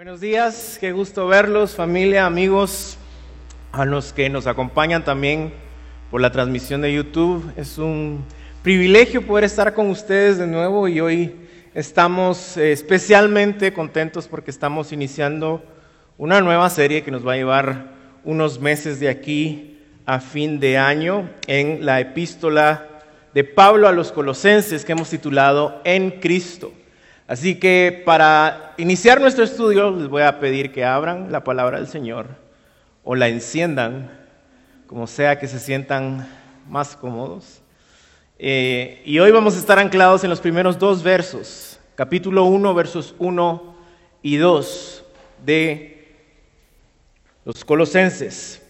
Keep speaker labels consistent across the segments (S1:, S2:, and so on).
S1: Buenos días, qué gusto verlos, familia, amigos, a los que nos acompañan también por la transmisión de YouTube. Es un privilegio poder estar con ustedes de nuevo y hoy estamos eh, especialmente contentos porque estamos iniciando una nueva serie que nos va a llevar unos meses de aquí a fin de año en la epístola de Pablo a los colosenses que hemos titulado En Cristo. Así que para iniciar nuestro estudio les voy a pedir que abran la palabra del Señor o la enciendan, como sea que se sientan más cómodos. Eh, y hoy vamos a estar anclados en los primeros dos versos, capítulo 1, versos 1 y 2 de los Colosenses.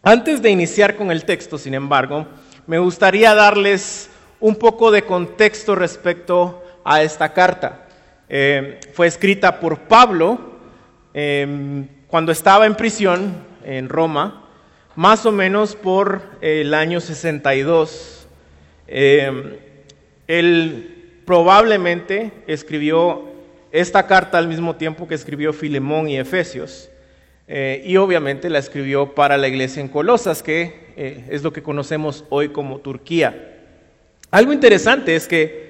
S1: Antes de iniciar con el texto, sin embargo, me gustaría darles un poco de contexto respecto a esta carta. Eh, fue escrita por Pablo em, cuando estaba en prisión en Roma, más o menos por el año 62. Em, él probablemente escribió esta carta al mismo tiempo que escribió Filemón y Efesios. Eh, y obviamente la escribió para la iglesia en Colosas, que eh, es lo que conocemos hoy como Turquía. Algo interesante es que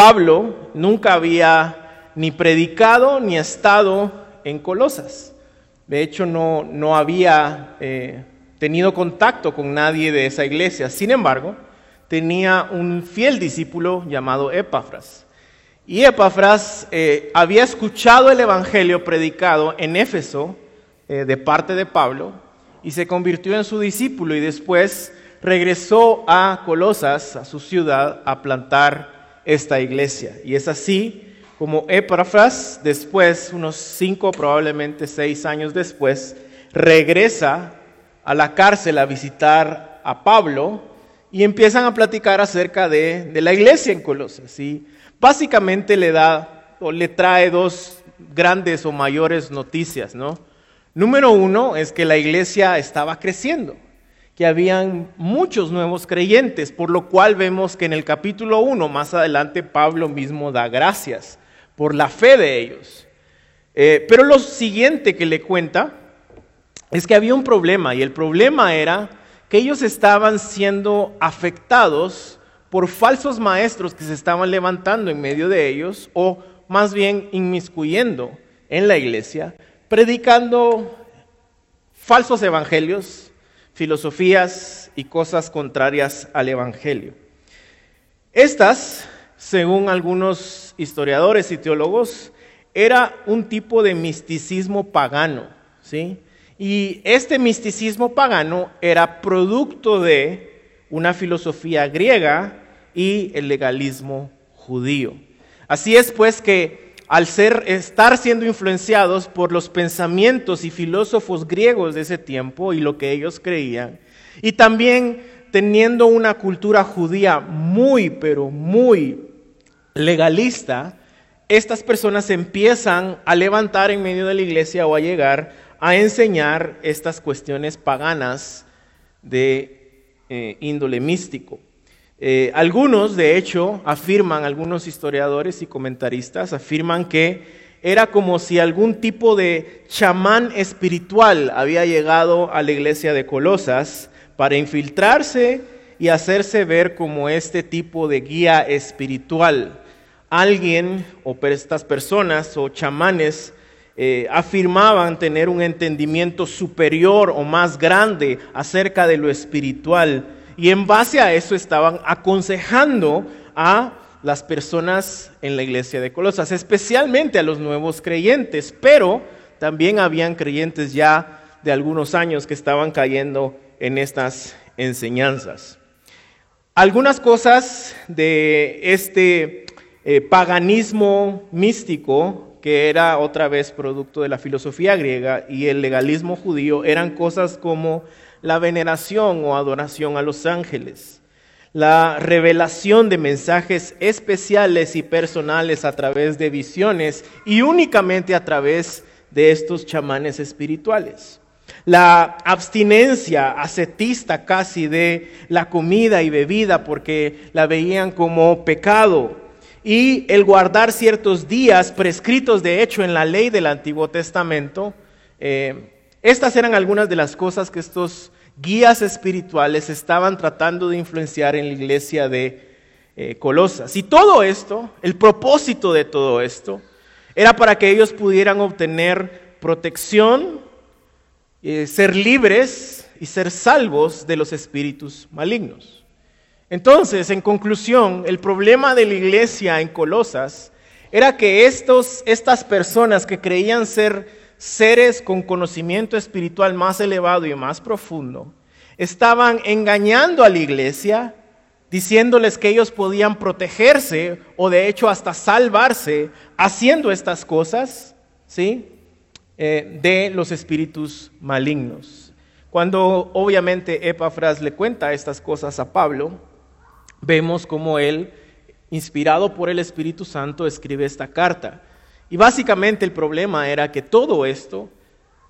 S1: Pablo nunca había ni predicado ni estado en Colosas. De hecho, no, no había eh, tenido contacto con nadie de esa iglesia. Sin embargo, tenía un fiel discípulo llamado Epafras. Y Epafras eh, había escuchado el Evangelio predicado en Éfeso eh, de parte de Pablo y se convirtió en su discípulo y después regresó a Colosas, a su ciudad, a plantar esta iglesia. Y es así como Epafras, después, unos cinco, probablemente seis años después, regresa a la cárcel a visitar a Pablo y empiezan a platicar acerca de, la iglesia en Colosas. Y básicamente le da o le trae dos grandes o mayores noticias, ¿no? Número uno es que la iglesia estaba creciendo que habían muchos nuevos creyentes, por lo cual vemos que en el capítulo 1, más adelante, Pablo mismo da gracias por la fe de ellos. Eh, pero lo siguiente que le cuenta es que había un problema, y el problema era que ellos estaban siendo afectados por falsos maestros que se estaban levantando en medio de ellos, o más bien inmiscuyendo en la iglesia, predicando falsos evangelios, filosofías y cosas contrarias al Evangelio. Estas, según algunos historiadores y teólogos, era un tipo de misticismo pagano, ¿sí? Y este misticismo pagano era producto de una filosofía griega y el legalismo judío. Así es pues que al ser, estar siendo influenciados por los pensamientos y filósofos griegos de ese tiempo y lo que ellos creían, y también teniendo una cultura judía muy, pero muy legalista, estas personas empiezan a levantar en medio de la iglesia o a llegar a enseñar estas cuestiones paganas de eh, índole místico. Eh, algunos, de hecho, afirman, algunos historiadores y comentaristas afirman que era como si algún tipo de chamán espiritual había llegado a la iglesia de Colosas para infiltrarse y hacerse ver como este tipo de guía espiritual. Alguien o estas personas o chamanes eh, afirmaban tener un entendimiento superior o más grande acerca de lo espiritual y en base a eso estaban aconsejando a las personas en la iglesia de Colosas, especialmente a los nuevos creyentes, pero también habían creyentes ya de algunos años que estaban cayendo en estas enseñanzas. Algunas cosas de este eh, paganismo místico, que era otra vez producto de la filosofía griega y el legalismo judío, eran cosas como la veneración o adoración a los ángeles, la revelación de mensajes especiales y personales a través de visiones y únicamente a través de estos chamanes espirituales. La abstinencia ascetista casi de la comida y bebida porque la veían como pecado y el guardar ciertos días prescritos de hecho en la ley del Antiguo Testamento. Eh, estas eran algunas de las cosas que estos guías espirituales estaban tratando de influenciar en la iglesia de eh, Colosas. Y todo esto, el propósito de todo esto, era para que ellos pudieran obtener protección, eh, ser libres y ser salvos de los espíritus malignos. Entonces, en conclusión, el problema de la iglesia en Colosas era que estos, estas personas que creían ser seres con conocimiento espiritual más elevado y más profundo, estaban engañando a la iglesia, diciéndoles que ellos podían protegerse o de hecho hasta salvarse haciendo estas cosas, ¿sí? Eh, de los espíritus malignos. Cuando obviamente Epafras le cuenta estas cosas a Pablo, vemos como él, inspirado por el Espíritu Santo, escribe esta carta. Y básicamente el problema era que todo esto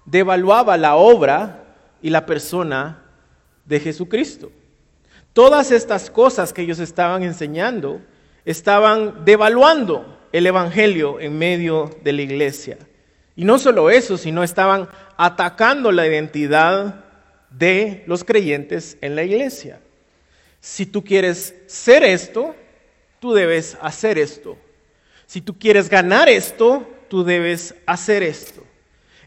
S1: devaluaba la obra y la persona de Jesucristo. Todas estas cosas que ellos estaban enseñando estaban devaluando el Evangelio en medio de la iglesia. Y no solo eso, sino estaban atacando la identidad de los creyentes en la iglesia. Si tú quieres ser esto, tú debes hacer esto. Si tú quieres ganar esto, tú debes hacer esto.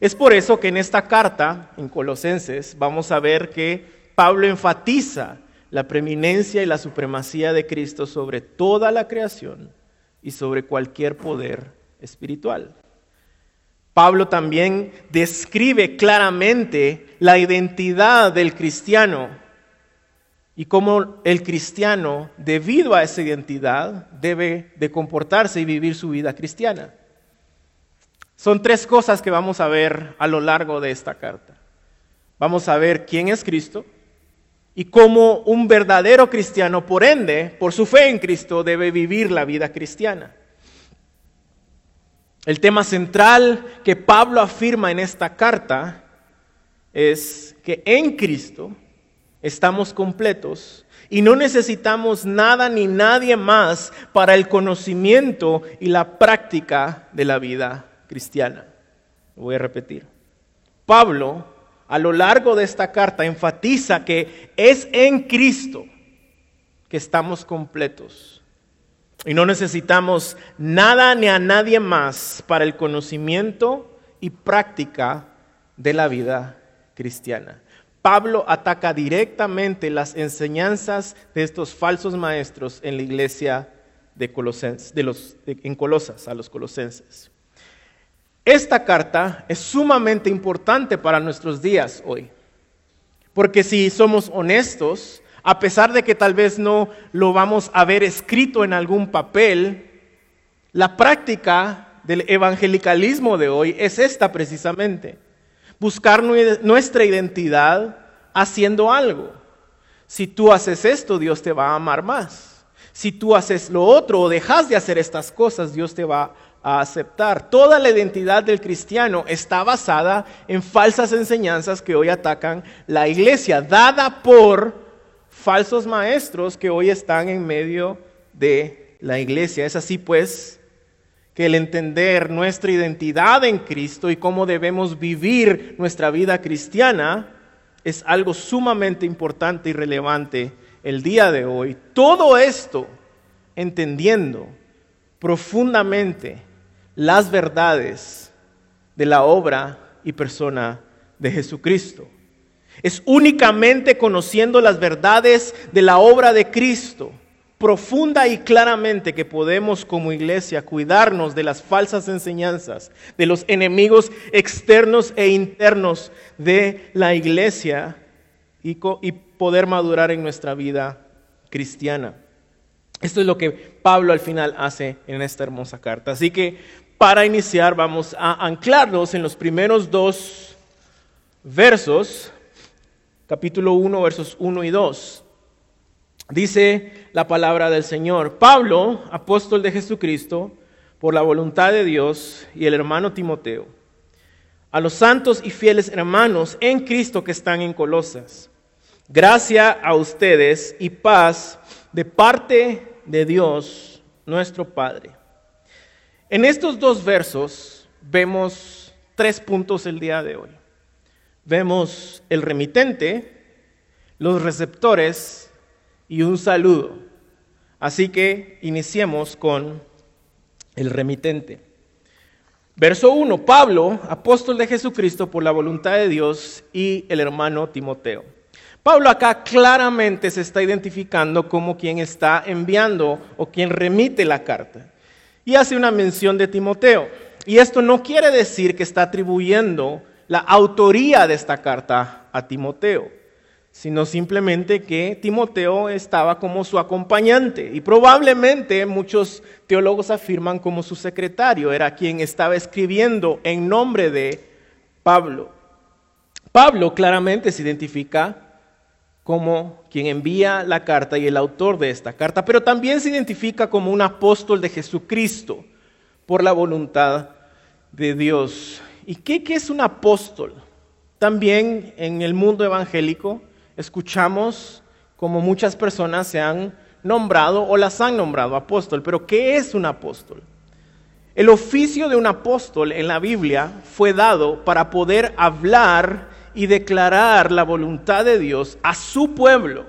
S1: Es por eso que en esta carta, en Colosenses, vamos a ver que Pablo enfatiza la preeminencia y la supremacía de Cristo sobre toda la creación y sobre cualquier poder espiritual. Pablo también describe claramente la identidad del cristiano y cómo el cristiano, debido a esa identidad, debe de comportarse y vivir su vida cristiana. Son tres cosas que vamos a ver a lo largo de esta carta. Vamos a ver quién es Cristo y cómo un verdadero cristiano, por ende, por su fe en Cristo, debe vivir la vida cristiana. El tema central que Pablo afirma en esta carta es que en Cristo estamos completos y no necesitamos nada ni nadie más para el conocimiento y la práctica de la vida cristiana. voy a repetir. Pablo, a lo largo de esta carta, enfatiza que es en Cristo que estamos completos. Y no necesitamos nada ni a nadie más para el conocimiento y práctica de la vida cristiana. Pablo ataca directamente las enseñanzas de estos falsos maestros en la iglesia de, de los, en Colosas, a los colosenses. Esta carta es sumamente importante para nuestros días hoy, porque si somos honestos, a pesar de que tal vez no lo vamos a ver escrito en algún papel, la práctica del evangelicalismo de hoy es esta precisamente buscar nuestra identidad haciendo algo. Si tú haces esto, Dios te va a amar más. Si tú haces lo otro o dejas de hacer estas cosas, Dios te va a aceptar. Toda la identidad del cristiano está basada en falsas enseñanzas que hoy atacan la iglesia, dada por falsos maestros que hoy están en medio de la iglesia. Es así pues que el entender nuestra identidad en Cristo y cómo debemos vivir nuestra vida cristiana es algo sumamente importante y relevante el día de hoy. Todo esto entendiendo profundamente las verdades de la obra y persona de Jesucristo. Es únicamente conociendo las verdades de la obra de Cristo profunda y claramente que podemos como iglesia cuidarnos de las falsas enseñanzas, de los enemigos externos e internos de la iglesia y, poder madurar en nuestra vida cristiana. Esto es lo que Pablo al final hace en esta hermosa carta. Así que para iniciar vamos a anclarnos en los primeros dos versos, capítulo 1, versos 1 y 2. Dice la palabra del Señor. Pablo, apóstol de Jesucristo, por la voluntad de Dios, y el hermano Timoteo, a los santos y fieles hermanos en Cristo que están en Colosas. Gracia a ustedes y paz de parte de Dios nuestro Padre. En estos dos versos vemos tres puntos el día de hoy. Vemos el remitente, los receptores y un saludo. Así que iniciemos con el remitente. Verso 1, Pablo, apóstol de Jesucristo por la voluntad de Dios y el hermano Timoteo. Pablo acá claramente se está identificando como quien está enviando o quien remite la carta. Y hace una mención de Timoteo. Y esto no quiere decir que está atribuyendo la autoría de esta carta a Timoteo, sino simplemente que Timoteo estaba como su acompañante y probablemente muchos teólogos afirman como su secretario, era quien estaba escribiendo en nombre de Pablo. Pablo claramente se identifica como quien envía la carta y el autor de esta carta, pero también se identifica como un apóstol de Jesucristo por la voluntad de Dios. ¿Y qué, es un apóstol? También en el mundo evangélico escuchamos como muchas personas se han nombrado o las han nombrado apóstol, pero ¿qué es un apóstol? El oficio de un apóstol en la Biblia fue dado para poder hablar y declarar la voluntad de Dios a su pueblo,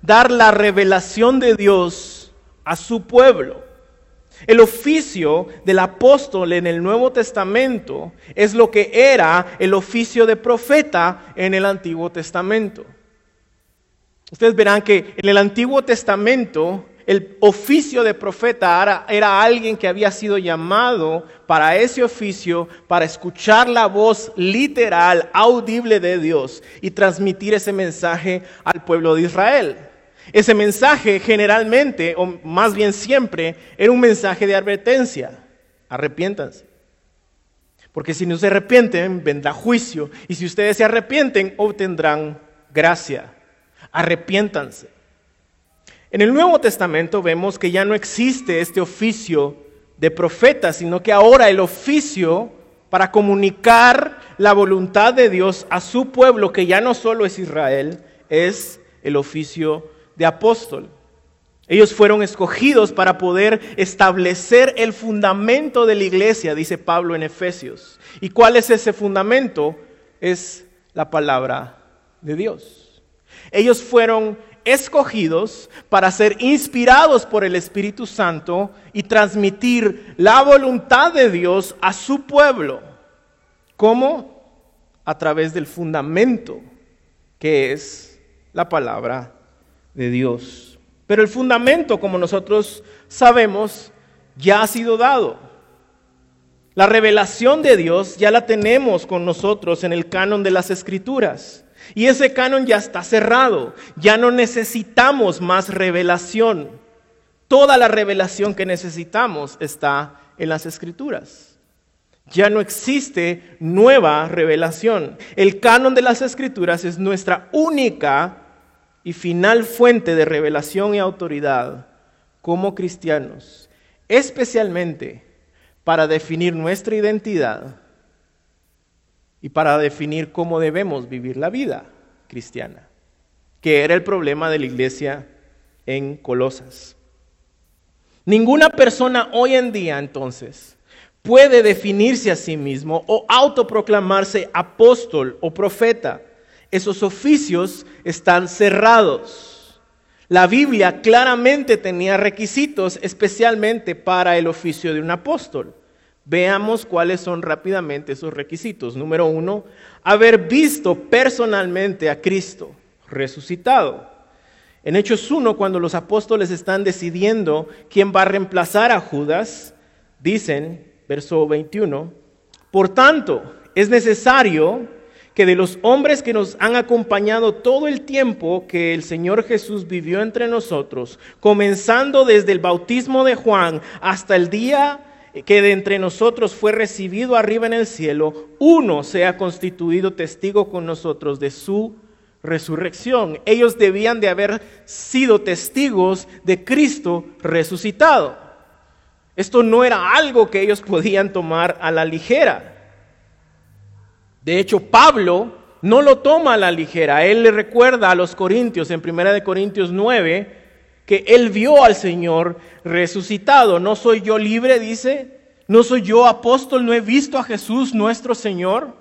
S1: dar la revelación de Dios a su pueblo. El oficio del apóstol en el Nuevo Testamento es lo que era el oficio de profeta en el Antiguo Testamento. Ustedes verán que en el Antiguo Testamento el oficio de profeta era, alguien que había sido llamado para ese oficio, para escuchar la voz literal, audible de Dios y transmitir ese mensaje al pueblo de Israel. Ese mensaje generalmente, o más bien siempre, era un mensaje de advertencia. Arrepiéntanse. Porque si no se arrepienten, vendrá juicio. Y si ustedes se arrepienten, obtendrán gracia. Arrepiéntanse. En el Nuevo Testamento vemos que ya no existe este oficio de profeta, sino que ahora el oficio para comunicar la voluntad de Dios a su pueblo, que ya no solo es Israel, es el oficio de apóstol. Ellos fueron escogidos para poder establecer el fundamento de la iglesia, dice Pablo en Efesios. ¿Y cuál es ese fundamento? Es la palabra de Dios. Ellos fueron escogidos para ser inspirados por el Espíritu Santo y transmitir la voluntad de Dios a su pueblo. ¿Cómo? A través del fundamento que es la palabra de Dios. Pero el fundamento, como nosotros sabemos, ya ha sido dado. La revelación de Dios ya la tenemos con nosotros en el canon de las escrituras. Y ese canon ya está cerrado, ya no necesitamos más revelación. Toda la revelación que necesitamos está en las escrituras. Ya no existe nueva revelación. El canon de las escrituras es nuestra única y final fuente de revelación y autoridad como cristianos, especialmente para definir nuestra identidad y para definir cómo debemos vivir la vida cristiana, que era el problema de la iglesia en Colosas. Ninguna persona hoy en día entonces puede definirse a sí mismo o autoproclamarse apóstol o profeta. Esos oficios están cerrados. La Biblia claramente tenía requisitos especialmente para el oficio de un apóstol. Veamos cuáles son rápidamente esos requisitos. Número uno, haber visto personalmente a Cristo resucitado. En Hechos 1, cuando los apóstoles están decidiendo quién va a reemplazar a Judas, dicen, verso 21, por tanto, es necesario que de los hombres que nos han acompañado todo el tiempo que el Señor Jesús vivió entre nosotros, comenzando desde el bautismo de Juan hasta el día que de entre nosotros fue recibido arriba en el cielo, uno sea constituido testigo con nosotros de su resurrección. Ellos debían de haber sido testigos de Cristo resucitado. Esto no era algo que ellos podían tomar a la ligera. De hecho, Pablo no lo toma a la ligera. Él le recuerda a los corintios en 1 de Corintios 9 que él vio al Señor resucitado. No soy yo libre, dice. No soy yo apóstol, no he visto a Jesús nuestro Señor.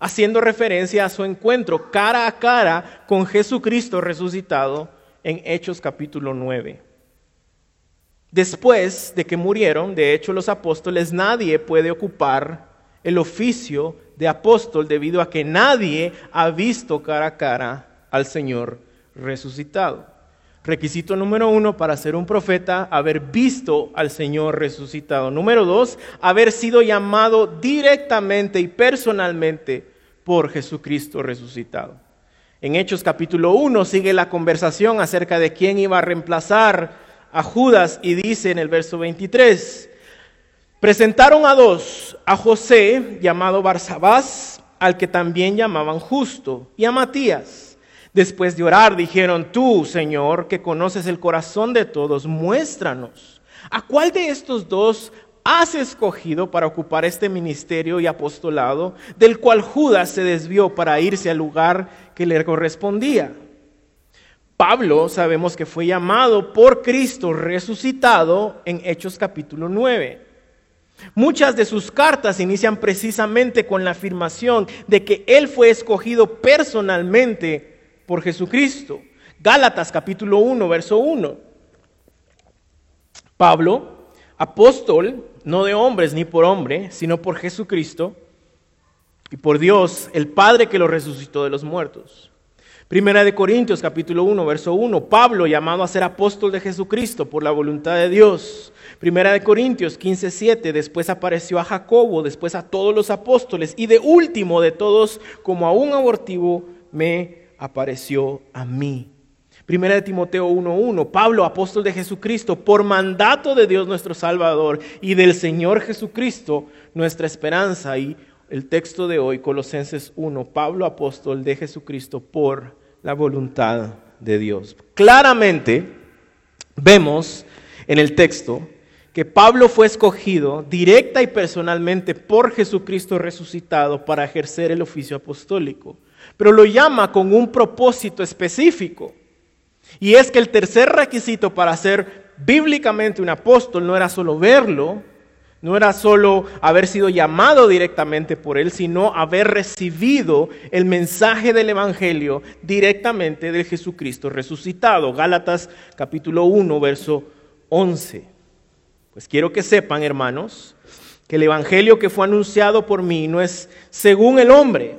S1: Haciendo referencia a su encuentro cara a cara con Jesucristo resucitado en Hechos capítulo 9. Después de que murieron, de hecho, los apóstoles, nadie puede ocupar el oficio de apóstol debido a que nadie ha visto cara a cara al Señor resucitado. Requisito número uno para ser un profeta, haber visto al Señor resucitado. Número dos, haber sido llamado directamente y personalmente por Jesucristo resucitado. En Hechos capítulo 1 sigue la conversación acerca de quién iba a reemplazar a Judas y dice en el verso 23, presentaron a dos, a José llamado Barsabás, al que también llamaban justo, y a Matías Después de orar, dijeron, tú, Señor, que conoces el corazón de todos, muéstranos. ¿A cuál de estos dos has escogido para ocupar este ministerio y apostolado, del cual Judas se desvió para irse al lugar que le correspondía? Pablo sabemos que fue llamado por Cristo resucitado en Hechos capítulo 9. Muchas de sus cartas inician precisamente con la afirmación de que él fue escogido personalmente por Jesucristo. Gálatas capítulo 1, verso 1. Pablo, apóstol, no de hombres ni por hombre, sino por Jesucristo y por Dios, el Padre que lo resucitó de los muertos. Primera de Corintios capítulo 1, verso 1. Pablo, llamado a ser apóstol de Jesucristo por la voluntad de Dios. Primera de Corintios 15, 7. Después apareció a Jacobo, después a todos los apóstoles y de último de todos, como a un abortivo, me apareció a mí. Primera de Timoteo 1.1, Pablo, apóstol de Jesucristo, por mandato de Dios nuestro Salvador y del Señor Jesucristo, nuestra esperanza. Y el texto de hoy, Colosenses 1, Pablo, apóstol de Jesucristo, por la voluntad de Dios. Claramente vemos en el texto que Pablo fue escogido directa y personalmente por Jesucristo resucitado para ejercer el oficio apostólico pero lo llama con un propósito específico. Y es que el tercer requisito para ser bíblicamente un apóstol no era solo verlo, no era solo haber sido llamado directamente por él, sino haber recibido el mensaje del Evangelio directamente de Jesucristo resucitado. Gálatas capítulo 1, verso 11. Pues quiero que sepan, hermanos, que el Evangelio que fue anunciado por mí no es según el hombre,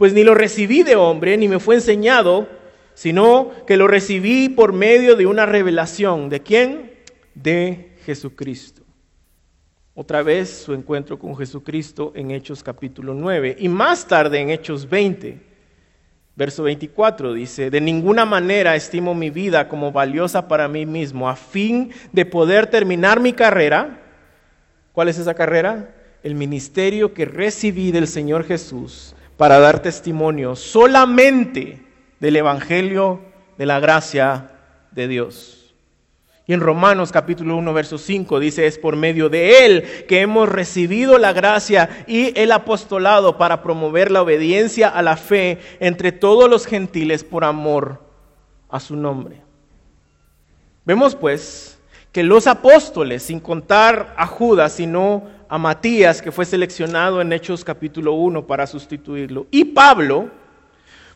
S1: pues ni lo recibí de hombre, ni me fue enseñado, sino que lo recibí por medio de una revelación. ¿De quién? De Jesucristo. Otra vez su encuentro con Jesucristo en Hechos capítulo 9. Y más tarde en Hechos 20, verso 24 dice, de ninguna manera estimo mi vida como valiosa para mí mismo, a fin de poder terminar mi carrera. ¿Cuál es esa carrera? El ministerio que recibí del Señor Jesús para dar testimonio solamente del Evangelio de la gracia de Dios. Y en Romanos capítulo 1, verso 5 dice, es por medio de Él que hemos recibido la gracia y el apostolado para promover la obediencia a la fe entre todos los gentiles por amor a su nombre. Vemos pues que los apóstoles, sin contar a Judas, sino a Matías, que fue seleccionado en Hechos capítulo 1 para sustituirlo, y Pablo,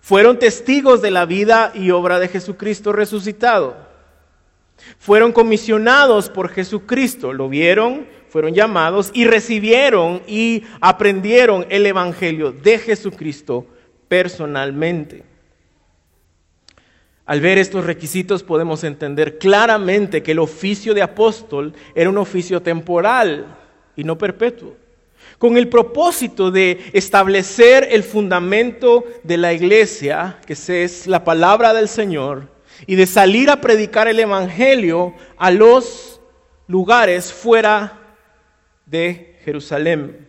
S1: fueron testigos de la vida y obra de Jesucristo resucitado. Fueron comisionados por Jesucristo, lo vieron, fueron llamados y recibieron y aprendieron el Evangelio de Jesucristo personalmente. Al ver estos requisitos podemos entender claramente que el oficio de apóstol era un oficio temporal y no perpetuo, con el propósito de establecer el fundamento de la iglesia, que es la palabra del Señor, y de salir a predicar el Evangelio a los lugares fuera de Jerusalén.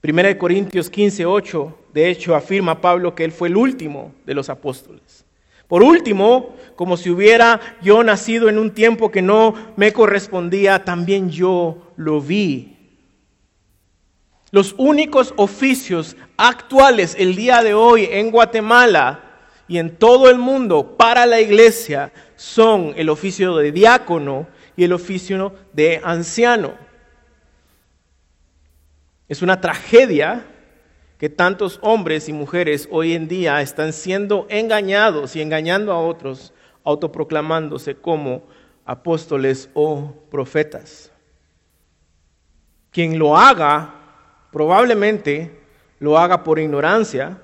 S1: Primera de Corintios 15, 8, de hecho, afirma Pablo que él fue el último de los apóstoles. Por último, como si hubiera yo nacido en un tiempo que no me correspondía, también yo lo vi. Los únicos oficios actuales el día de hoy en Guatemala y en todo el mundo para la iglesia son el oficio de diácono y el oficio de anciano. Es una tragedia que tantos hombres y mujeres hoy en día están siendo engañados y engañando a otros, autoproclamándose como apóstoles o profetas. Quien lo haga, probablemente lo haga por ignorancia,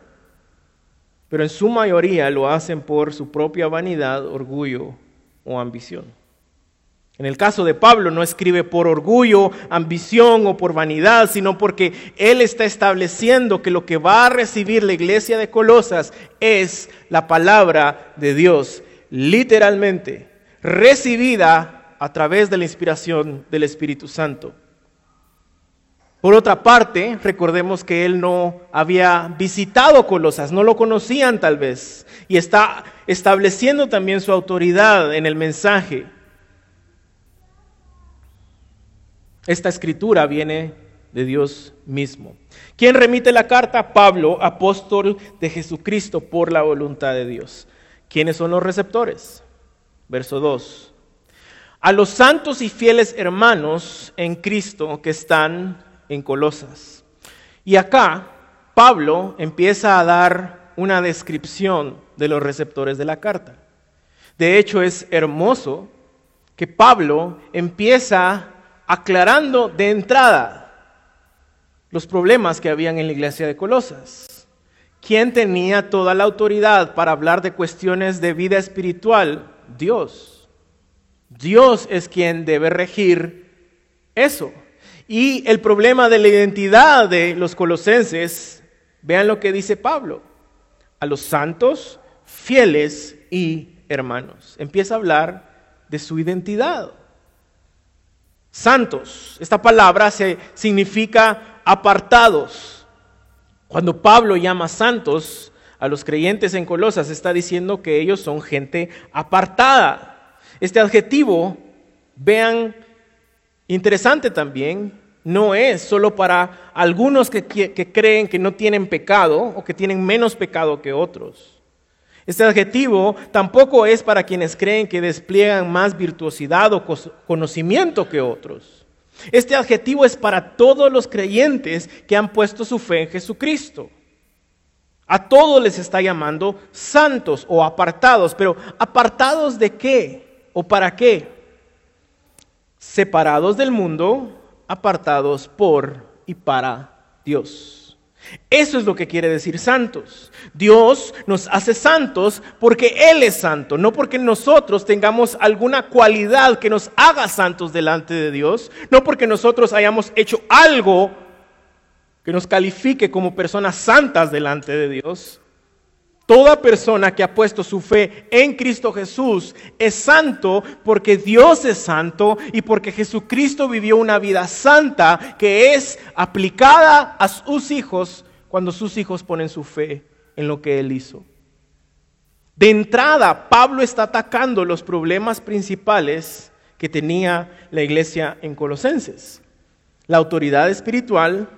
S1: pero en su mayoría lo hacen por su propia vanidad, orgullo o ambición. En el caso de Pablo no escribe por orgullo, ambición o por vanidad, sino porque él está estableciendo que lo que va a recibir la iglesia de Colosas es la palabra de Dios, literalmente, recibida a través de la inspiración del Espíritu Santo. Por otra parte, recordemos que él no había visitado Colosas, no lo conocían tal vez, y está estableciendo también su autoridad en el mensaje. Esta escritura viene de Dios mismo. ¿Quién remite la carta? Pablo, apóstol de Jesucristo por la voluntad de Dios. ¿Quiénes son los receptores? Verso 2. A los santos y fieles hermanos en Cristo que están en Colosas. Y acá Pablo empieza a dar una descripción de los receptores de la carta. De hecho, es hermoso que Pablo empieza aclarando de entrada los problemas que habían en la iglesia de Colosas. ¿Quién tenía toda la autoridad para hablar de cuestiones de vida espiritual? Dios. Dios es quien debe regir eso. Y el problema de la identidad de los colosenses, vean lo que dice Pablo, a los santos, fieles y hermanos. Empieza a hablar de su identidad. Santos, esta palabra se, significa apartados. Cuando Pablo llama santos a los creyentes en Colosas, está diciendo que ellos son gente apartada. Este adjetivo, vean, interesante también, no es solo para algunos que, creen que no tienen pecado o que tienen menos pecado que otros. Este adjetivo tampoco es para quienes creen que despliegan más virtuosidad o conocimiento que otros. Este adjetivo es para todos los creyentes que han puesto su fe en Jesucristo. A todos les está llamando santos o apartados, pero ¿apartados de qué o para qué? Separados del mundo, apartados por y para Dios. Eso es lo que quiere decir santos. Dios nos hace santos porque Él es santo, no porque nosotros tengamos alguna cualidad que nos haga santos delante de Dios, no porque nosotros hayamos hecho algo que nos califique como personas santas delante de Dios, Toda persona que ha puesto su fe en Cristo Jesús es santo porque Dios es santo y porque Jesucristo vivió una vida santa que es aplicada a sus hijos cuando sus hijos ponen su fe en lo que Él hizo. De entrada, Pablo está atacando los problemas principales que tenía la iglesia en Colosenses. La autoridad espiritual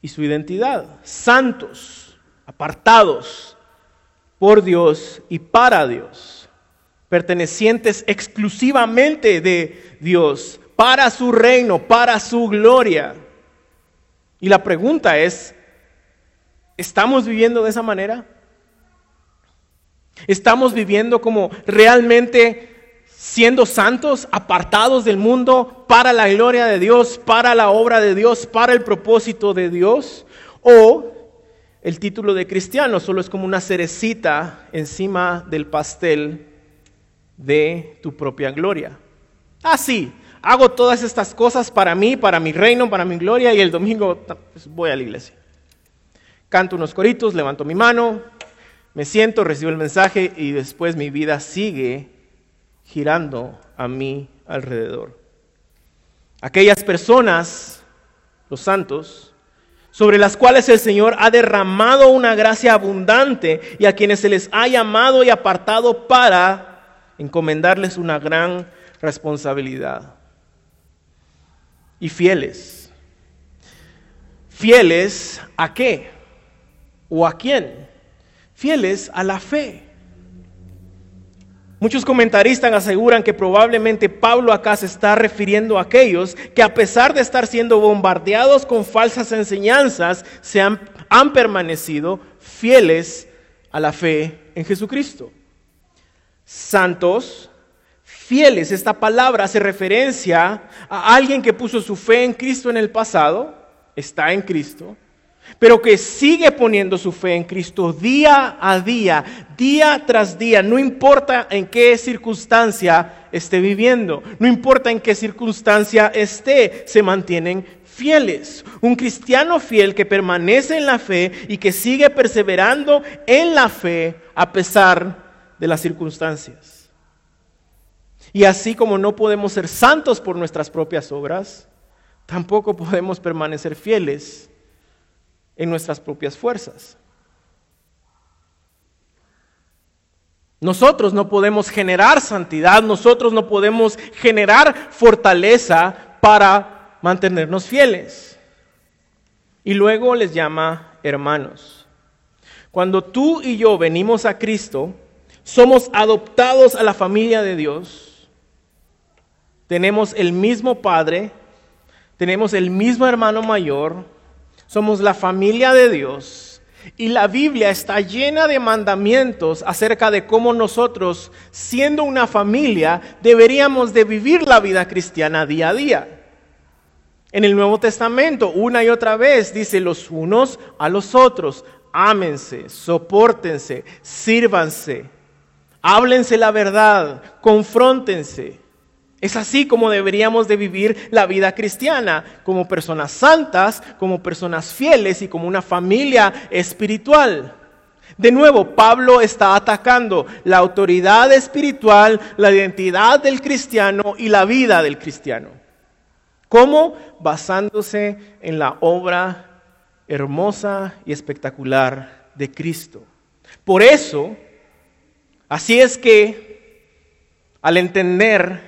S1: y su identidad. Santos, apartados, por Dios y para Dios, pertenecientes exclusivamente de Dios, para su reino, para su gloria. Y la pregunta es, ¿estamos viviendo de esa manera? ¿Estamos viviendo como realmente siendo santos, apartados del mundo, para la gloria de Dios, para la obra de Dios, para el propósito de Dios? ¿O el título de cristiano solo es como una cerecita encima del pastel de tu propia gloria. Ah, sí, hago todas estas cosas para mí, para mi reino, para mi gloria y el domingo pues, voy a la iglesia. Canto unos coritos, levanto mi mano, me siento, recibo el mensaje y después mi vida sigue girando a mi alrededor. Aquellas personas, los santos, sobre las cuales el Señor ha derramado una gracia abundante y a quienes se les ha llamado y apartado para encomendarles una gran responsabilidad. Y fieles. ¿Fieles a qué? ¿O a quién? fieles a la fe. Muchos comentaristas aseguran que probablemente Pablo acá se está refiriendo a aquellos que a pesar de estar siendo bombardeados con falsas enseñanzas, se han, han permanecido fieles a la fe en Jesucristo. Santos, fieles, esta palabra hace referencia a alguien que puso su fe en Cristo en el pasado, está en Cristo, pero que sigue poniendo su fe en Cristo día a día, día tras día, no importa en qué circunstancia esté viviendo, no importa en qué circunstancia esté, se mantienen fieles. Un cristiano fiel que permanece en la fe y que sigue perseverando en la fe a pesar de las circunstancias. Y así como no podemos ser santos por nuestras propias obras, tampoco podemos permanecer fieles en nuestras propias fuerzas. Nosotros no podemos generar santidad, nosotros no podemos generar fortaleza para mantenernos fieles. Y luego les llama hermanos. Cuando tú y yo venimos a Cristo, somos adoptados a la familia de Dios, tenemos el mismo Padre, tenemos el mismo hermano mayor, somos la familia de Dios y la Biblia está llena de mandamientos acerca de cómo nosotros, siendo una familia, deberíamos de vivir la vida cristiana día a día. En el Nuevo Testamento, una y otra vez, dice los unos a los otros, ámense, soportense, sírvanse, háblense la verdad, confróntense. Es así como deberíamos de vivir la vida cristiana, como personas santas, como personas fieles y como una familia espiritual. De nuevo, Pablo está atacando la autoridad espiritual, la identidad del cristiano y la vida del cristiano. ¿Cómo? Basándose en la obra hermosa y espectacular de Cristo. Por eso, así es que al entender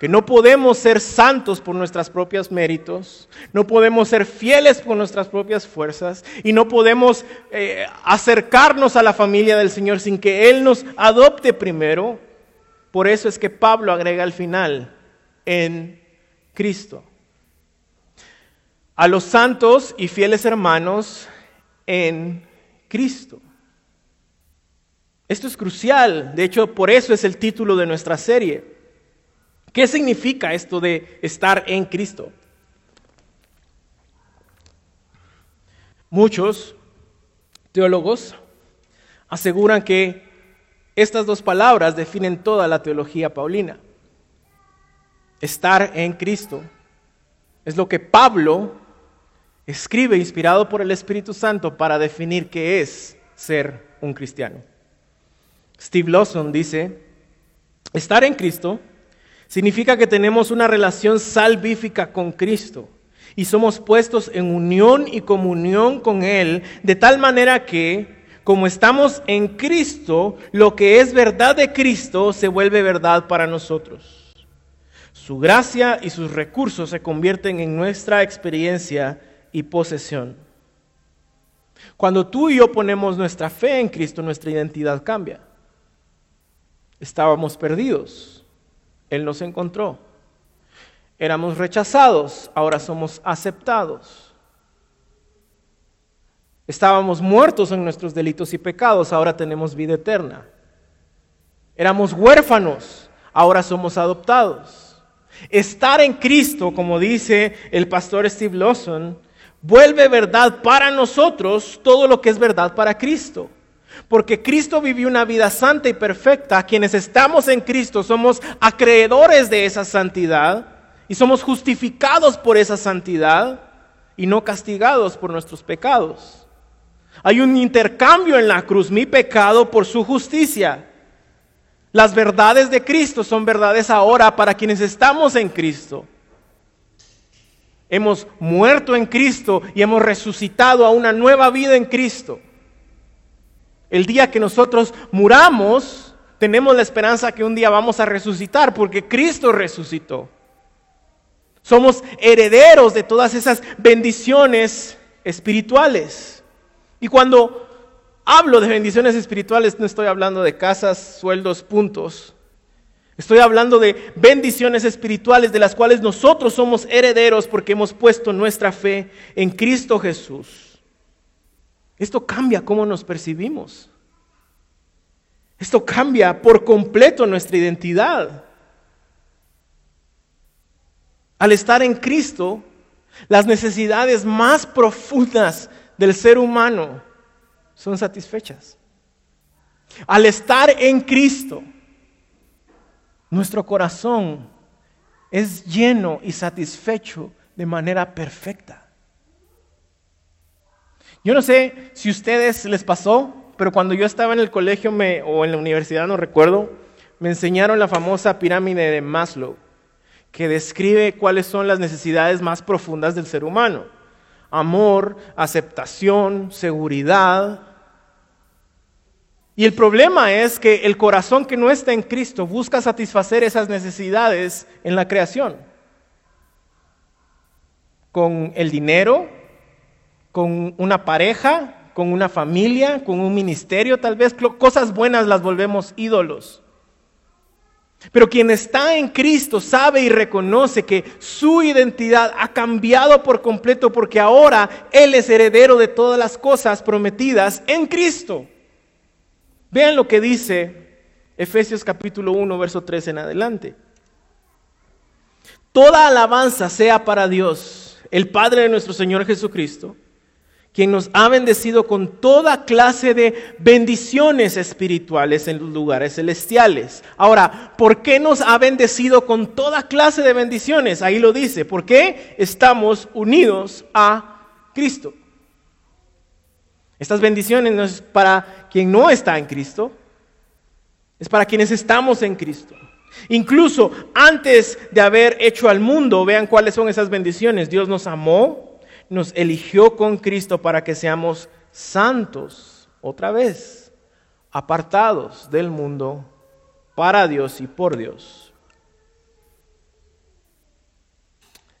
S1: que no podemos ser santos por nuestros propios méritos, no podemos ser fieles por nuestras propias fuerzas y no podemos eh, acercarnos a la familia del Señor sin que Él nos adopte primero. Por eso es que Pablo agrega al final, en Cristo. A los santos y fieles hermanos en Cristo. Esto es crucial, de hecho por eso es el título de nuestra serie. ¿Qué significa esto de estar en Cristo? Muchos teólogos aseguran que estas dos palabras definen toda la teología paulina. Estar en Cristo es lo que Pablo escribe inspirado por el Espíritu Santo para definir qué es ser un cristiano. Steve Lawson dice, estar en Cristo Significa que tenemos una relación salvífica con Cristo y somos puestos en unión y comunión con Él, de tal manera que, como estamos en Cristo, lo que es verdad de Cristo se vuelve verdad para nosotros. Su gracia y sus recursos se convierten en nuestra experiencia y posesión. Cuando tú y yo ponemos nuestra fe en Cristo, nuestra identidad cambia. Estábamos perdidos él nos encontró. Éramos rechazados, ahora somos aceptados. Estábamos muertos en nuestros delitos y pecados, ahora tenemos vida eterna. Éramos huérfanos, ahora somos adoptados. Estar en Cristo, como dice el pastor Steve Lawson, vuelve verdad para nosotros todo lo que es verdad para Cristo. Porque Cristo vivió una vida santa y perfecta. Quienes estamos en Cristo somos acreedores de esa santidad y somos justificados por esa santidad y no castigados por nuestros pecados. Hay un intercambio en la cruz, mi pecado por su justicia. Las verdades de Cristo son verdades ahora para quienes estamos en Cristo. Hemos muerto en Cristo y hemos resucitado a una nueva vida en Cristo. El día que nosotros muramos, tenemos la esperanza que un día vamos a resucitar porque Cristo resucitó. Somos herederos de todas esas bendiciones espirituales. Y cuando hablo de bendiciones espirituales, no estoy hablando de casas, sueldos, puntos. Estoy hablando de bendiciones espirituales de las cuales nosotros somos herederos porque hemos puesto nuestra fe en Cristo Jesús. Esto cambia cómo nos percibimos. Esto cambia por completo nuestra identidad. Al estar en Cristo, las necesidades más profundas del ser humano son satisfechas. Al estar en Cristo, nuestro corazón es lleno y satisfecho de manera perfecta. Yo no sé si a ustedes les pasó, pero cuando yo estaba en el colegio o en la universidad, no recuerdo, me enseñaron la famosa pirámide de Maslow, que describe cuáles son las necesidades más profundas del ser humano. Amor, aceptación, seguridad, y el problema es que el corazón que no está en Cristo busca satisfacer esas necesidades en la creación. Con el dinero, con una pareja, con una familia, con un ministerio, tal vez cosas buenas las volvemos ídolos. Pero quien está en Cristo sabe y reconoce que su identidad ha cambiado por completo porque ahora Él es heredero de todas las cosas prometidas en Cristo. Vean lo que dice Efesios capítulo 1, verso 3 en adelante. Toda alabanza sea para Dios, el Padre de nuestro Señor Jesucristo, quien nos ha bendecido con toda clase de bendiciones espirituales en los lugares celestiales. Ahora, ¿por qué nos ha bendecido con toda clase de bendiciones? Ahí lo dice, porque estamos unidos a Cristo. Estas bendiciones no es para quien no está en Cristo, es para quienes estamos en Cristo. Incluso antes de haber hecho al mundo, vean cuáles son esas bendiciones. Dios nos amó, nos eligió con Cristo para que seamos santos, otra vez, apartados del mundo para Dios y por Dios.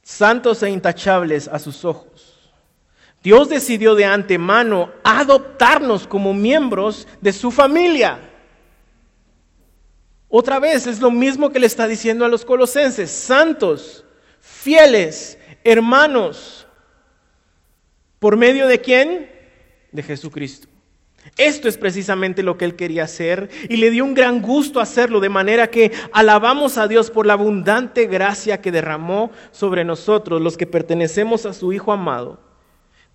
S1: Santos e intachables a sus ojos Dios decidió de antemano adoptarnos como miembros de su familia. Otra vez es lo mismo que le está diciendo a los colosenses, santos, fieles, hermanos. ¿Por medio de quién? De Jesucristo. Esto es precisamente lo que él quería hacer y le dio un gran gusto hacerlo, de manera que alabamos a Dios por la abundante gracia que derramó sobre nosotros, los que pertenecemos a su Hijo amado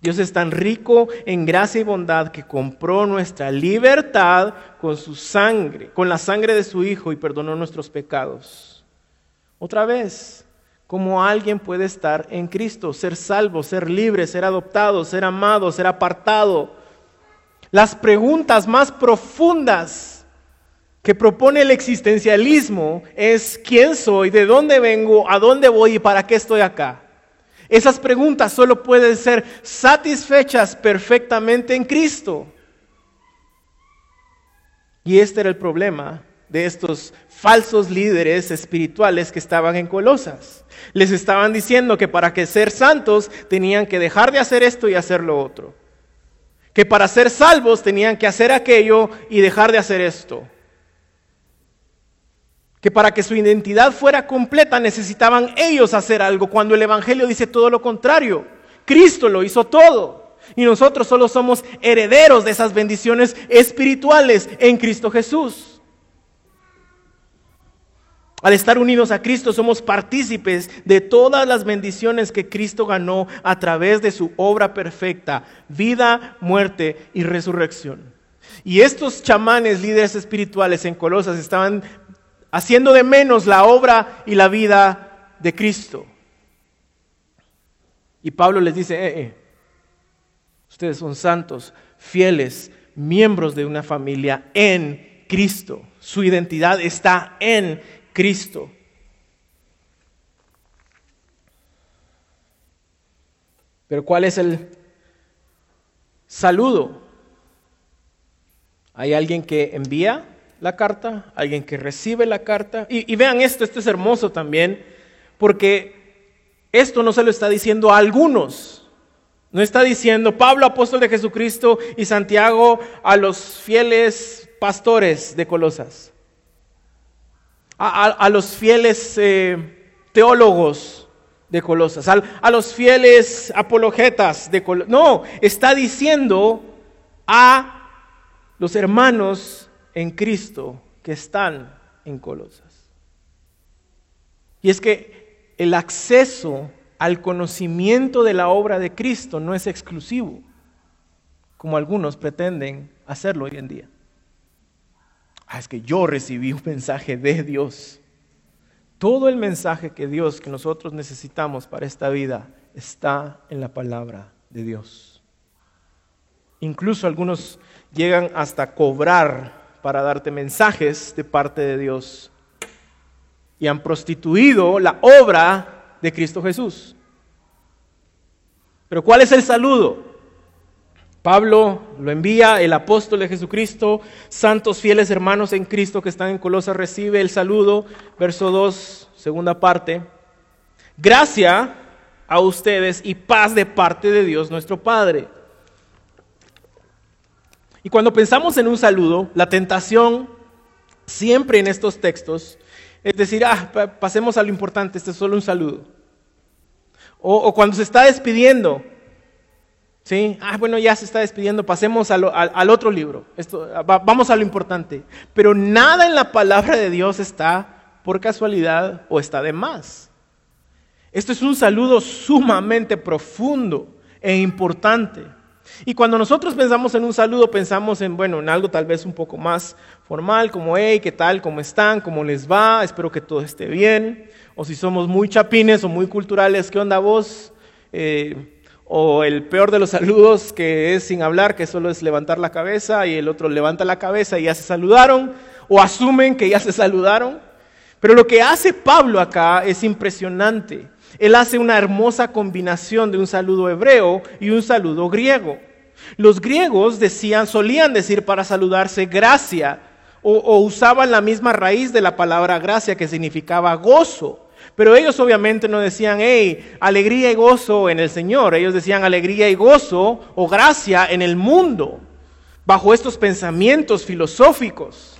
S1: Dios es tan rico en gracia y bondad que compró nuestra libertad con su sangre, con la sangre de su Hijo y perdonó nuestros pecados. Otra vez, ¿cómo alguien puede estar en Cristo, ser salvo, ser libre, ser adoptado, ser amado, ser apartado. Las preguntas más profundas que propone el existencialismo es quién soy, de dónde vengo, a dónde voy y para qué estoy acá. Esas preguntas solo pueden ser satisfechas perfectamente en Cristo. Y este era el problema de estos falsos líderes espirituales que estaban en Colosas. Les estaban diciendo que para que ser santos tenían que dejar de hacer esto y hacer lo otro. Que para ser salvos tenían que hacer aquello y dejar de hacer esto que para que su identidad fuera completa necesitaban ellos hacer algo, cuando el Evangelio dice todo lo contrario. Cristo lo hizo todo. Y nosotros solo somos herederos de esas bendiciones espirituales en Cristo Jesús. Al estar unidos a Cristo somos partícipes de todas las bendiciones que Cristo ganó a través de su obra perfecta, vida, muerte y resurrección. Y estos chamanes, líderes espirituales en Colosas, estaban haciendo de menos la obra y la vida de Cristo. Y Pablo les dice, eh, eh, ustedes son santos, fieles, miembros de una familia en Cristo. Su identidad está en Cristo. Pero ¿cuál es el saludo? ¿Hay alguien que envía? la carta, alguien que recibe la carta. Y, vean esto, esto es hermoso también, porque esto no se lo está diciendo a algunos, No está diciendo Pablo, apóstol de Jesucristo, y Santiago a los fieles pastores de Colosas, a, los fieles eh, teólogos de Colosas, a, los fieles apologetas de Colosas. No, está diciendo a los hermanos en Cristo que están en Colosas. Y es que el acceso al conocimiento de la obra de Cristo no es exclusivo, como algunos pretenden hacerlo hoy en día. Ah, es que yo recibí un mensaje de Dios. Todo el mensaje que Dios, que nosotros necesitamos para esta vida, está en la palabra de Dios. Incluso algunos llegan hasta cobrar para darte mensajes de parte de Dios. Y han prostituido la obra de Cristo Jesús. Pero ¿cuál es el saludo? Pablo lo envía, el apóstol de Jesucristo, santos fieles hermanos en Cristo que están en Colosas, recibe el saludo, verso 2, segunda parte. Gracia a ustedes y paz de parte de Dios nuestro Padre. Y cuando pensamos en un saludo, la tentación siempre en estos textos es decir, ah, pasemos a lo importante, este es solo un saludo. O, cuando se está despidiendo, ¿sí? Ah, bueno, ya se está despidiendo, pasemos al, otro libro. Esto, vamos a lo importante. Pero nada en la palabra de Dios está por casualidad o está de más. Esto es un saludo sumamente profundo e importante. Y cuando nosotros pensamos en un saludo, pensamos en, bueno, en algo tal vez un poco más formal, como, hey, ¿qué tal? ¿Cómo están? ¿Cómo les va? Espero que todo esté bien. O si somos muy chapines o muy culturales, ¿qué onda vos? Eh, o el peor de los saludos, que es sin hablar, que solo es levantar la cabeza y el otro levanta la cabeza y ya se saludaron, o asumen que ya se saludaron. Pero lo que hace Pablo acá es impresionante. Él hace una hermosa combinación de un saludo hebreo y un saludo griego. Los griegos decían, solían decir para saludarse gracia o, usaban la misma raíz de la palabra gracia que significaba gozo. Pero ellos obviamente no decían, hey, alegría y gozo en el Señor. Ellos decían alegría y gozo o gracia en el mundo, bajo estos pensamientos filosóficos.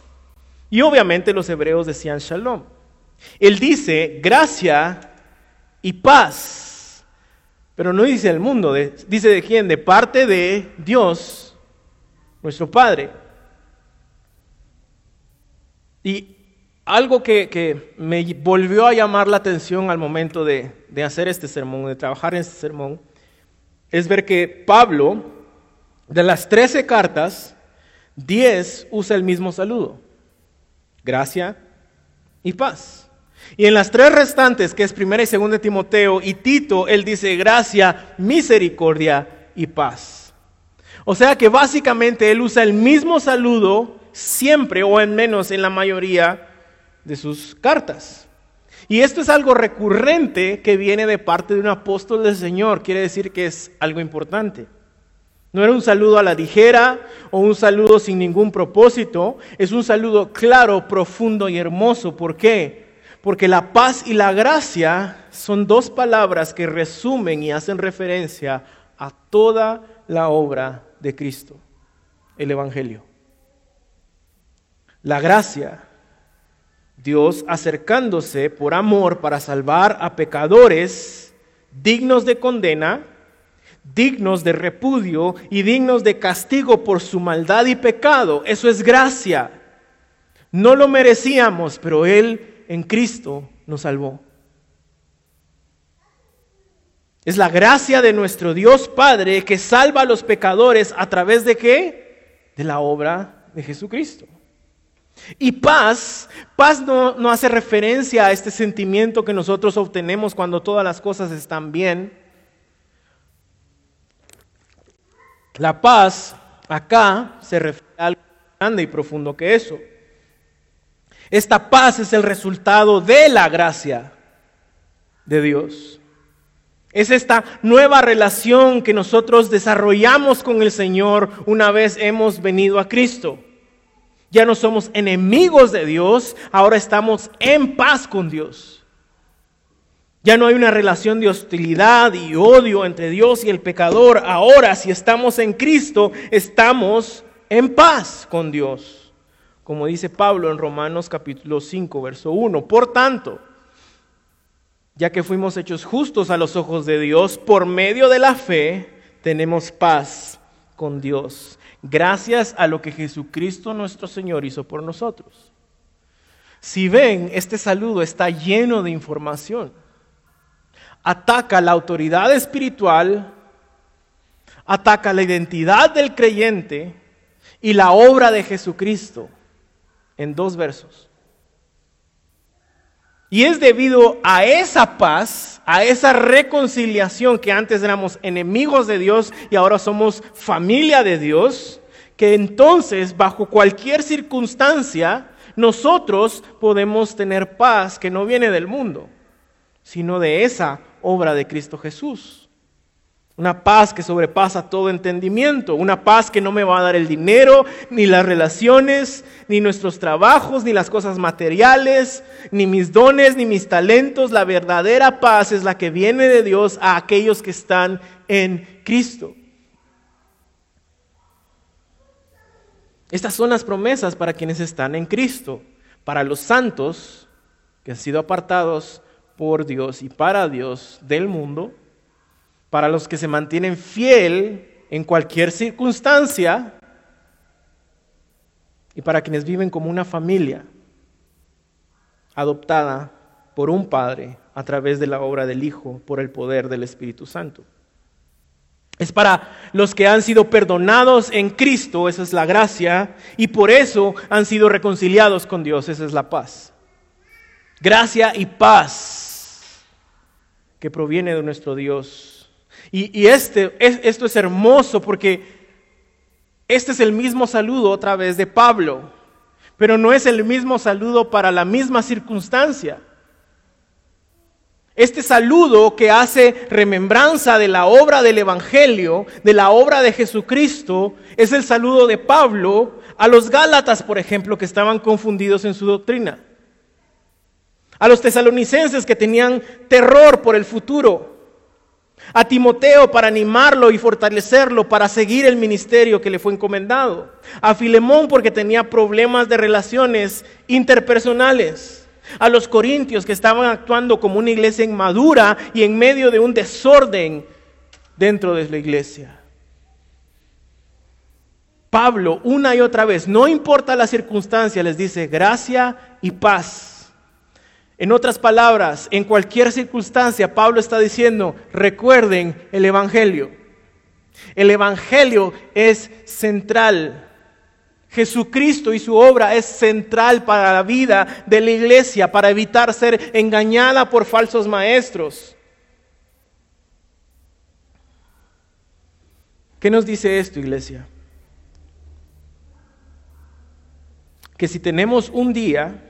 S1: Y obviamente los hebreos decían shalom. Él dice gracia y paz. Pero no dice el mundo, dice de quién, de parte de Dios, nuestro Padre. Y algo que, me volvió a llamar la atención al momento de, de hacer este sermón, de trabajar en este sermón, es ver que Pablo, de las 13 cartas, 10 usa el mismo saludo. Gracia y paz. Y en las tres restantes, que es primera y segunda de Timoteo y Tito, él dice gracia, misericordia y paz. O sea que básicamente él usa el mismo saludo siempre, o en menos en la mayoría de sus cartas. Y esto es algo recurrente que viene de parte de un apóstol del Señor, quiere decir que es algo importante. No era un saludo a la ligera o un saludo sin ningún propósito, es un saludo claro, profundo y hermoso. ¿Por qué? Porque la paz y la gracia son dos palabras que resumen y hacen referencia a toda la obra de Cristo, el Evangelio. La gracia, Dios acercándose por amor para salvar a pecadores dignos de condena, dignos de repudio y dignos de castigo por su maldad y pecado. Eso es gracia. No lo merecíamos, pero Él en Cristo nos salvó. Es la gracia de nuestro Dios Padre que salva a los pecadores a través de qué? De la obra de Jesucristo. Y paz, paz no, no, hace referencia a este sentimiento que nosotros obtenemos cuando todas las cosas están bien. La paz acá se refiere a algo grande y profundo que eso. Esta paz es el resultado de la gracia de Dios. Es esta nueva relación que nosotros desarrollamos con el Señor una vez hemos venido a Cristo. Ya no somos enemigos de Dios, ahora estamos en paz con Dios. Ya no hay una relación de hostilidad y odio entre Dios y el pecador. Ahora, si estamos en Cristo, estamos en paz con Dios. Como dice Pablo en Romanos capítulo 5, verso 1. Por tanto, ya que fuimos hechos justos a los ojos de Dios, por medio de la fe, tenemos paz con Dios, gracias a lo que Jesucristo nuestro Señor hizo por nosotros. Si ven, este saludo está lleno de información ataca la autoridad espiritual, ataca la identidad del creyente y la obra de Jesucristo en dos versos. Y es debido a esa paz, a esa reconciliación que antes éramos enemigos de Dios y ahora somos familia de Dios, que entonces bajo cualquier circunstancia nosotros podemos tener paz que no viene del mundo, sino de esa obra de Cristo Jesús. Una paz que sobrepasa todo entendimiento, una paz que no me va a dar el dinero, ni las relaciones, ni nuestros trabajos, ni las cosas materiales, ni mis dones, ni mis talentos. La verdadera paz es la que viene de Dios a aquellos que están en Cristo. Estas son las promesas para quienes están en Cristo, para los santos que han sido apartados por Dios y para Dios del mundo, para los que se mantienen fiel en cualquier circunstancia y para quienes viven como una familia adoptada por un Padre a través de la obra del Hijo por el poder del Espíritu Santo. Es para los que han sido perdonados en Cristo, esa es la gracia, y por eso han sido reconciliados con Dios, esa es la paz. Gracia y paz que proviene de nuestro Dios. Y, este, esto es hermoso porque este es el mismo saludo otra vez de Pablo, pero no es el mismo saludo para la misma circunstancia. Este saludo que hace remembranza de la obra del Evangelio, de la obra de Jesucristo, es el saludo de Pablo a los Gálatas, por ejemplo, que estaban confundidos en su doctrina a los tesalonicenses que tenían terror por el futuro, a Timoteo para animarlo y fortalecerlo para seguir el ministerio que le fue encomendado, a Filemón porque tenía problemas de relaciones interpersonales, a los corintios que estaban actuando como una iglesia inmadura y en medio de un desorden dentro de la iglesia. Pablo una y otra vez, no importa la circunstancia, les dice gracia y paz en otras palabras, en cualquier circunstancia, Pablo está diciendo, recuerden el Evangelio. El Evangelio es central. Jesucristo y su obra es central para la vida de la iglesia, para evitar ser engañada por falsos maestros. ¿Qué nos dice esto, iglesia? Que si tenemos un día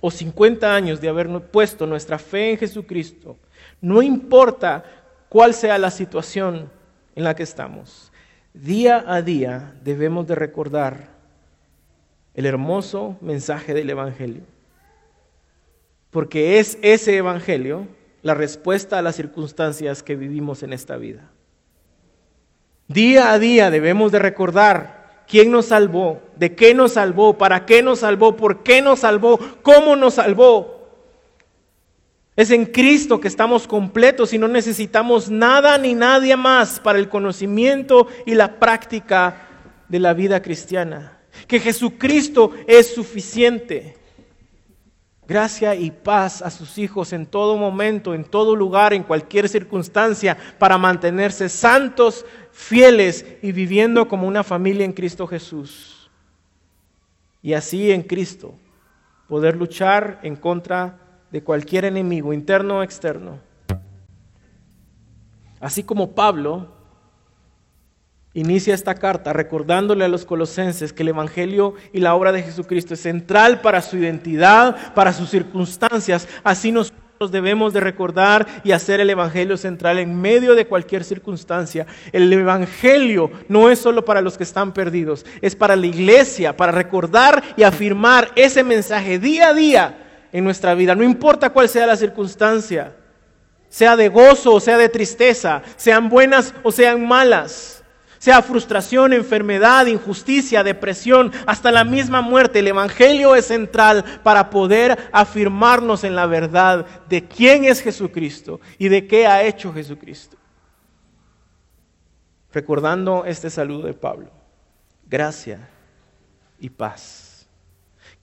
S1: o 50 años de haber puesto nuestra fe en Jesucristo, no importa cuál sea la situación en la que estamos, día a día debemos de recordar el hermoso mensaje del Evangelio. Porque es ese Evangelio la respuesta a las circunstancias que vivimos en esta vida. Día a día debemos de recordar quién nos salvó, de qué nos salvó, para qué nos salvó, por qué nos salvó, cómo nos salvó. Es en Cristo que estamos completos y no necesitamos nada ni nadie más para el conocimiento y la práctica de la vida cristiana. Que Jesucristo es suficiente. Gracia y paz a sus hijos en todo momento, en todo lugar, en cualquier circunstancia, para mantenerse santos, fieles y viviendo como una familia en Cristo Jesús. Y así en Cristo poder luchar en contra de cualquier enemigo, interno o externo. Así como Pablo inicia esta carta recordándole a los colosenses que el Evangelio y la obra de Jesucristo es central para su identidad, para sus circunstancias, así nos debemos de recordar y hacer el Evangelio central en medio de cualquier circunstancia. El Evangelio no es solo para los que están perdidos, es para la iglesia, para recordar y afirmar ese mensaje día a día en nuestra vida, no importa cuál sea la circunstancia. sea de gozo o sea de tristeza, sean buenas o sean malas, sea frustración, enfermedad, injusticia, depresión, hasta la misma muerte. El Evangelio es central para poder afirmarnos en la verdad de quién es Jesucristo y de qué ha hecho Jesucristo. Recordando este saludo de Pablo, gracia y paz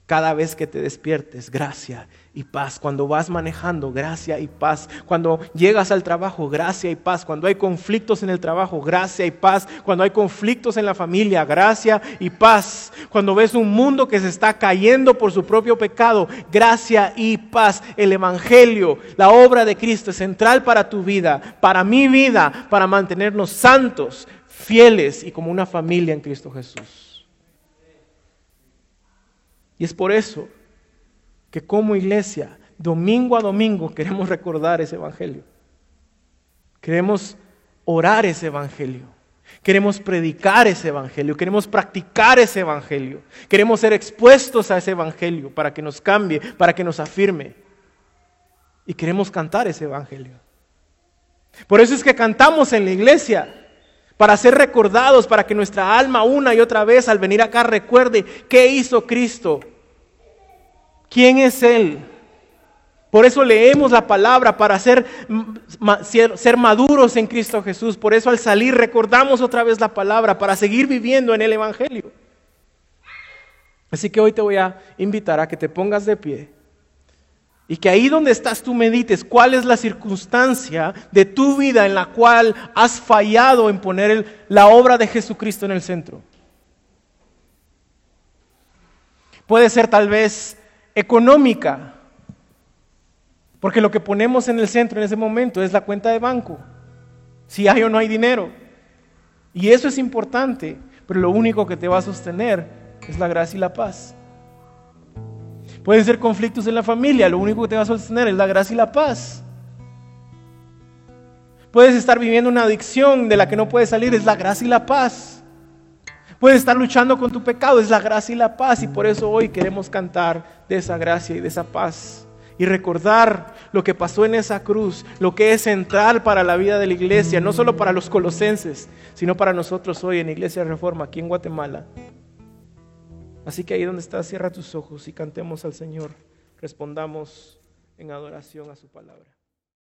S1: cada vez que te despiertes, gracia y paz. Cuando vas manejando, gracia y paz. Cuando llegas al trabajo, gracia y paz. Cuando hay conflictos en el trabajo, gracia y paz. Cuando hay conflictos en la familia, gracia y paz. Cuando ves un mundo que se está cayendo por su propio pecado, gracia y paz. El Evangelio, la obra de Cristo es central para tu vida, para mi vida, para mantenernos santos, fieles y como una familia en Cristo Jesús. Y es por eso que como iglesia, domingo a domingo, queremos recordar ese Evangelio. Queremos orar ese Evangelio. Queremos predicar ese Evangelio. Queremos practicar ese Evangelio. Queremos ser expuestos a ese Evangelio para que nos cambie, para que nos afirme. Y queremos cantar ese Evangelio. Por eso es que cantamos en la iglesia para ser recordados, para que nuestra alma una y otra vez al venir acá recuerde qué hizo Cristo, quién es Él. Por eso leemos la palabra para ser, ser, maduros en Cristo Jesús. Por eso al salir recordamos otra vez la palabra para seguir viviendo en el Evangelio. Así que hoy te voy a invitar a que te pongas de pie y que ahí donde estás tú medites cuál es la circunstancia de tu vida en la cual has fallado en poner la obra de Jesucristo en el centro. Puede ser tal vez económica, porque lo que ponemos en el centro en ese momento es la cuenta de banco, si hay o no hay dinero. Y eso es importante, pero lo único que te va a sostener es la gracia y la paz. Pueden ser conflictos en la familia, lo único que te va a sostener es la gracia y la paz. Puedes estar viviendo una adicción de la que no puedes salir, es la gracia y la paz. Puedes estar luchando con tu pecado, es la gracia y la paz. Y por eso hoy queremos cantar de esa gracia y de esa paz. Y recordar lo que pasó en esa cruz, lo que es central para la vida de la iglesia, no solo para los colosenses, sino para nosotros hoy en Iglesia Reforma, aquí en Guatemala. Así que ahí donde estás, cierra tus ojos y cantemos al Señor, respondamos en adoración a su palabra.